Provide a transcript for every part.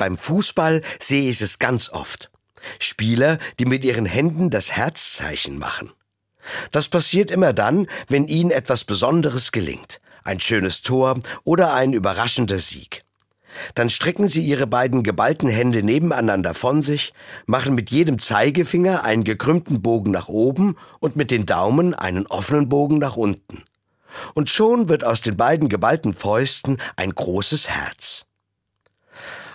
Beim Fußball sehe ich es ganz oft. Spieler, die mit ihren Händen das Herzzeichen machen. Das passiert immer dann, wenn ihnen etwas Besonderes gelingt. Ein schönes Tor oder ein überraschender Sieg. Dann strecken sie ihre beiden geballten Hände nebeneinander von sich, machen mit jedem Zeigefinger einen gekrümmten Bogen nach oben und mit den Daumen einen offenen Bogen nach unten. Und schon wird aus den beiden geballten Fäusten ein großes Herz.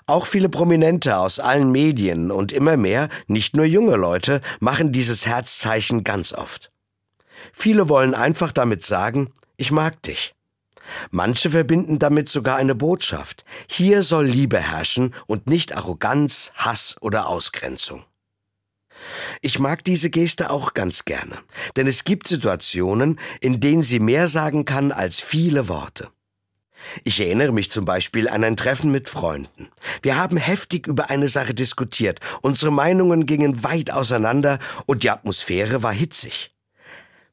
Auch viele Prominente aus allen Medien und immer mehr, nicht nur junge Leute, machen dieses Herzzeichen ganz oft. Viele wollen einfach damit sagen, ich mag dich. Manche verbinden damit sogar eine Botschaft. Hier soll Liebe herrschen und nicht Arroganz, Hass oder Ausgrenzung. Ich mag diese Geste auch ganz gerne, denn es gibt Situationen, in denen sie mehr sagen kann als viele Worte. Ich erinnere mich zum Beispiel an ein Treffen mit Freunden. Wir haben heftig über eine Sache diskutiert, unsere Meinungen gingen weit auseinander und die Atmosphäre war hitzig.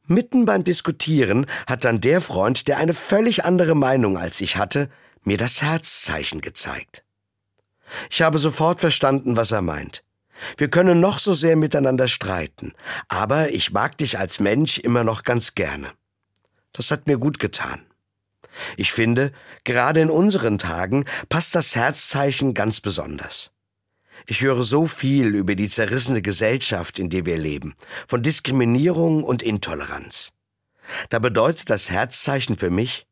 Mitten beim Diskutieren hat dann der Freund, der eine völlig andere Meinung als ich hatte, mir das Herzzeichen gezeigt. Ich habe sofort verstanden, was er meint. Wir können noch so sehr miteinander streiten, aber ich mag dich als Mensch immer noch ganz gerne. Das hat mir gut getan. Ich finde, gerade in unseren Tagen passt das Herzzeichen ganz besonders. Ich höre so viel über die zerrissene Gesellschaft, in der wir leben, von Diskriminierung und Intoleranz. Da bedeutet das Herzzeichen für mich,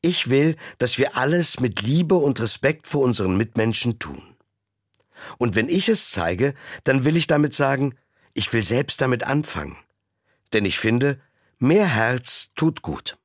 ich will, dass wir alles mit Liebe und Respekt vor unseren Mitmenschen tun. Und wenn ich es zeige, dann will ich damit sagen, ich will selbst damit anfangen. Denn ich finde, mehr Herz tut gut.